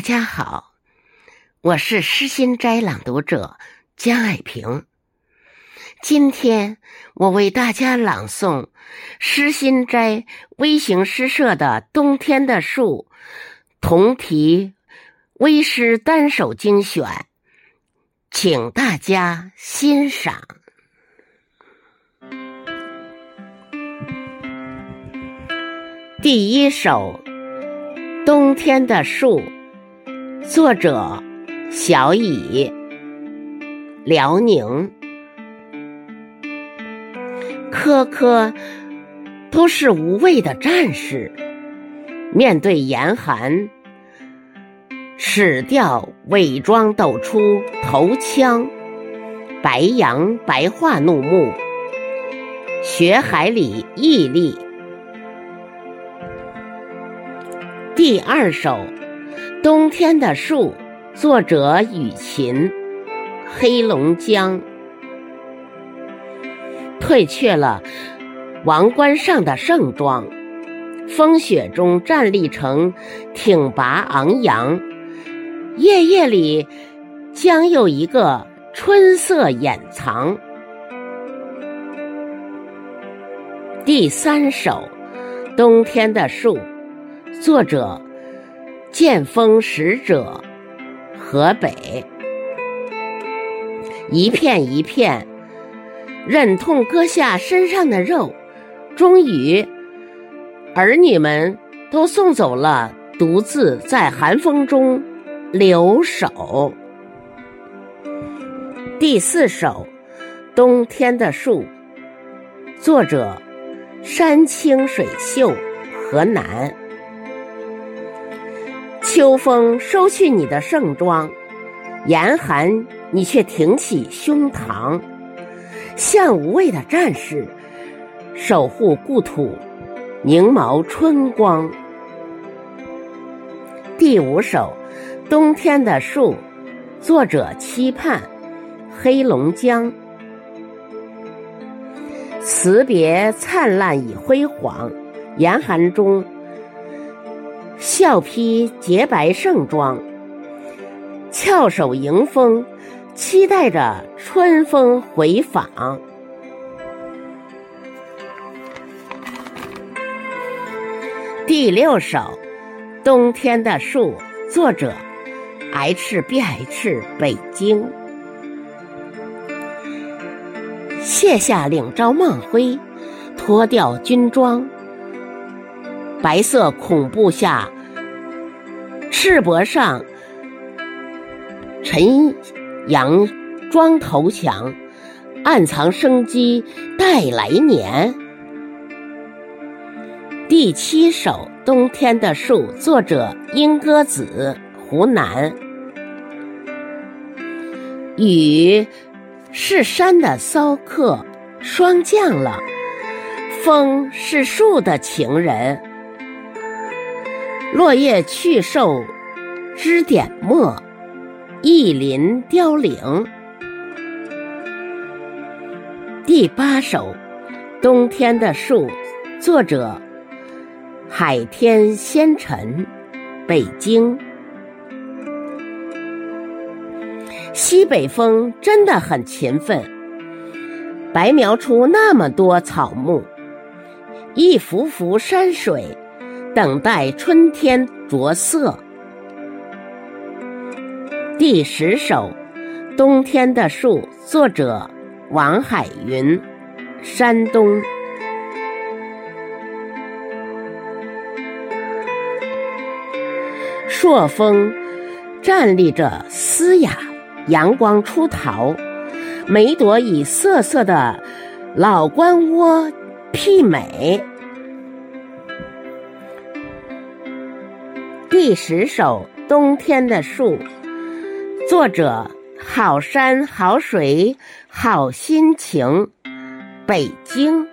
大家好，我是诗心斋朗读者江爱萍。今天我为大家朗诵诗心斋微型诗社的《冬天的树》同题微诗单首精选，请大家欣赏。第一首《冬天的树》。作者：小乙，辽宁。颗颗都是无畏的战士，面对严寒，齿掉伪装抖出头枪，白杨白化怒目，雪海里屹立。第二首。冬天的树，作者雨琴，黑龙江。褪却了王冠上的盛装，风雪中站立成挺拔昂扬。夜夜里，将有一个春色掩藏。第三首，冬天的树，作者。剑锋使者，河北，一片一片，忍痛割下身上的肉，终于，儿女们都送走了，独自在寒风中留守。第四首《冬天的树》，作者山清水秀，河南。秋风收去你的盛装，严寒你却挺起胸膛，像无畏的战士，守护故土，凝眸春光。第五首《冬天的树》，作者期盼，黑龙江。辞别灿烂与辉煌，严寒中。笑披洁白盛装，翘首迎风，期待着春风回访。第六首《冬天的树》，作者 H B H 北京。卸下领朝梦晖，脱掉军装。白色恐怖下，赤膊上，陈阳装头强，暗藏生机待来年。第七首《冬天的树》，作者莺歌子，湖南。雨是山的骚客，霜降了；风是树的情人。落叶去瘦，枝点墨，一林凋零。第八首《冬天的树》，作者海天仙尘，北京。西北风真的很勤奋，白描出那么多草木，一幅幅山水。等待春天着色。第十首《冬天的树》，作者王海云，山东。朔风站立着嘶哑，阳光出逃，每朵以瑟瑟的老关窝媲美。第十首《冬天的树》，作者好山好水好心情，北京。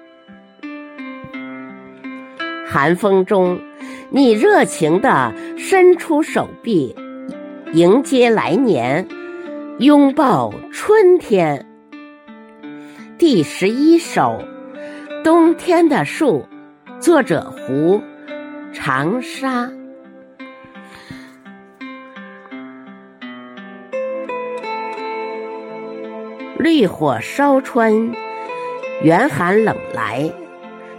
寒风中，你热情地伸出手臂，迎接来年，拥抱春天。第十一首《冬天的树》，作者胡长沙。绿火烧穿，严寒冷来，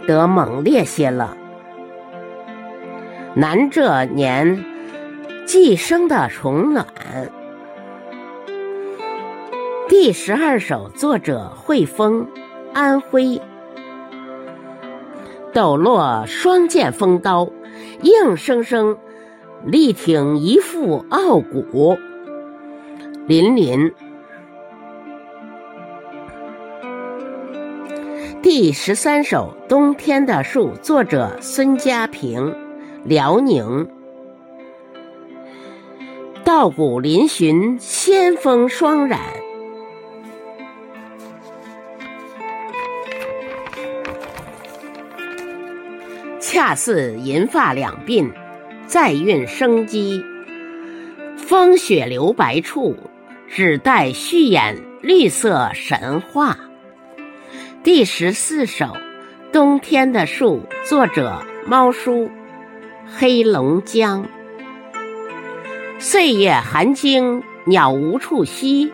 得猛烈些了。南这年寄生的虫卵。第十二首，作者惠风，安徽。抖落双剑锋刀，硬生生力挺一副傲骨。凛凛。第十三首，冬天的树，作者孙家平，辽宁。稻谷嶙峋，仙风霜染。恰似银发两鬓，再蕴生机。风雪留白处，只待续演绿色神话。第十四首，冬天的树，作者猫叔，黑龙江。岁月寒清，鸟无处栖，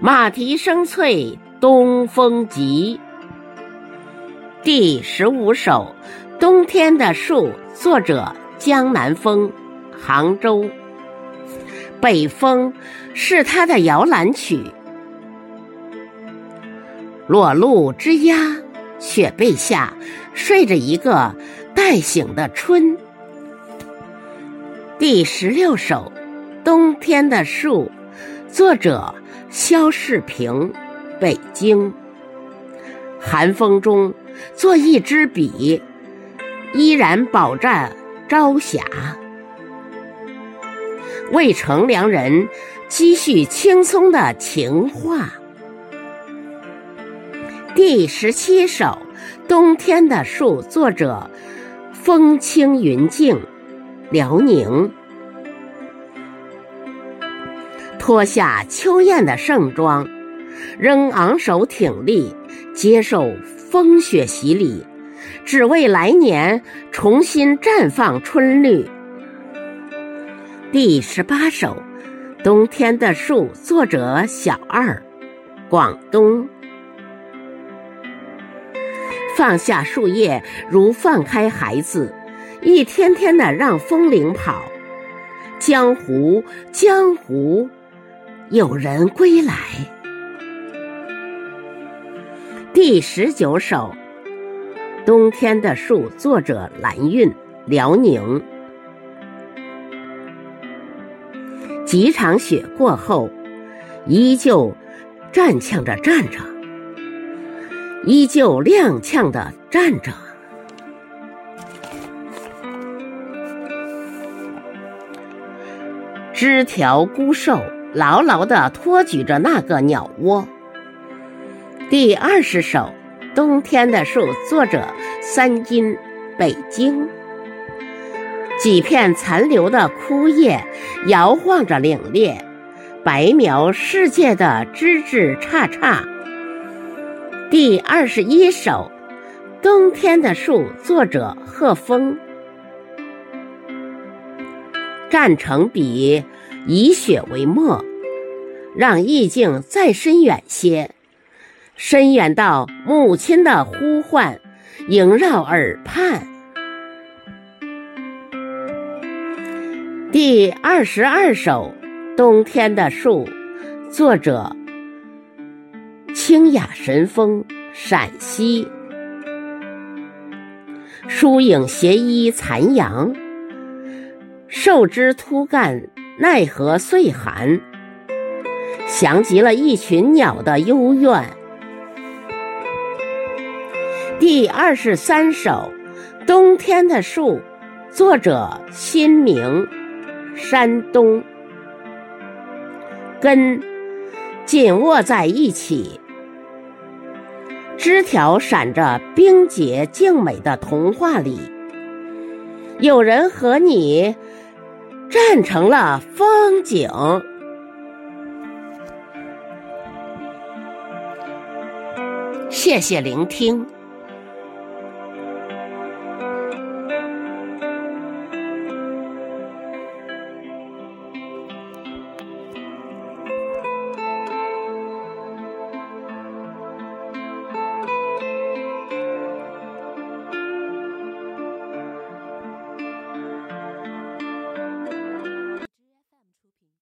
马蹄声脆，东风急。第十五首。冬天的树，作者江南风，杭州。北风是他的摇篮曲。裸露之鸦，雪被下，睡着一个待醒的春。第十六首，冬天的树，作者肖世平，北京。寒风中，做一支笔。依然饱蘸朝霞，为乘凉人积蓄轻松的情话。第十七首，冬天的树，作者风轻云静，辽宁。脱下秋雁的盛装，仍昂首挺立，接受风雪洗礼。只为来年重新绽放春绿。第十八首，《冬天的树》，作者小二，广东。放下树叶，如放开孩子，一天天的让风铃跑。江湖，江湖，有人归来。第十九首。冬天的树，作者蓝韵，辽宁。几场雪过后，依旧战呛着站着，依旧踉跄的站着。枝条孤瘦，牢牢的托举着那个鸟窝。第二十首。冬天的树，作者三金，北京。几片残留的枯叶摇晃着凛冽，白描世界的枝枝杈杈。第二十一首，冬天的树，作者贺峰。蘸成笔，以雪为墨，让意境再深远些。深远到母亲的呼唤萦绕耳畔。第二十二首《冬天的树》，作者清雅神风，陕西。疏影斜依残阳，瘦枝秃干奈何岁寒，像极了一群鸟的幽怨。第二十三首《冬天的树》，作者新明，山东。根紧握在一起，枝条闪着冰洁静美的童话里，有人和你站成了风景。谢谢聆听。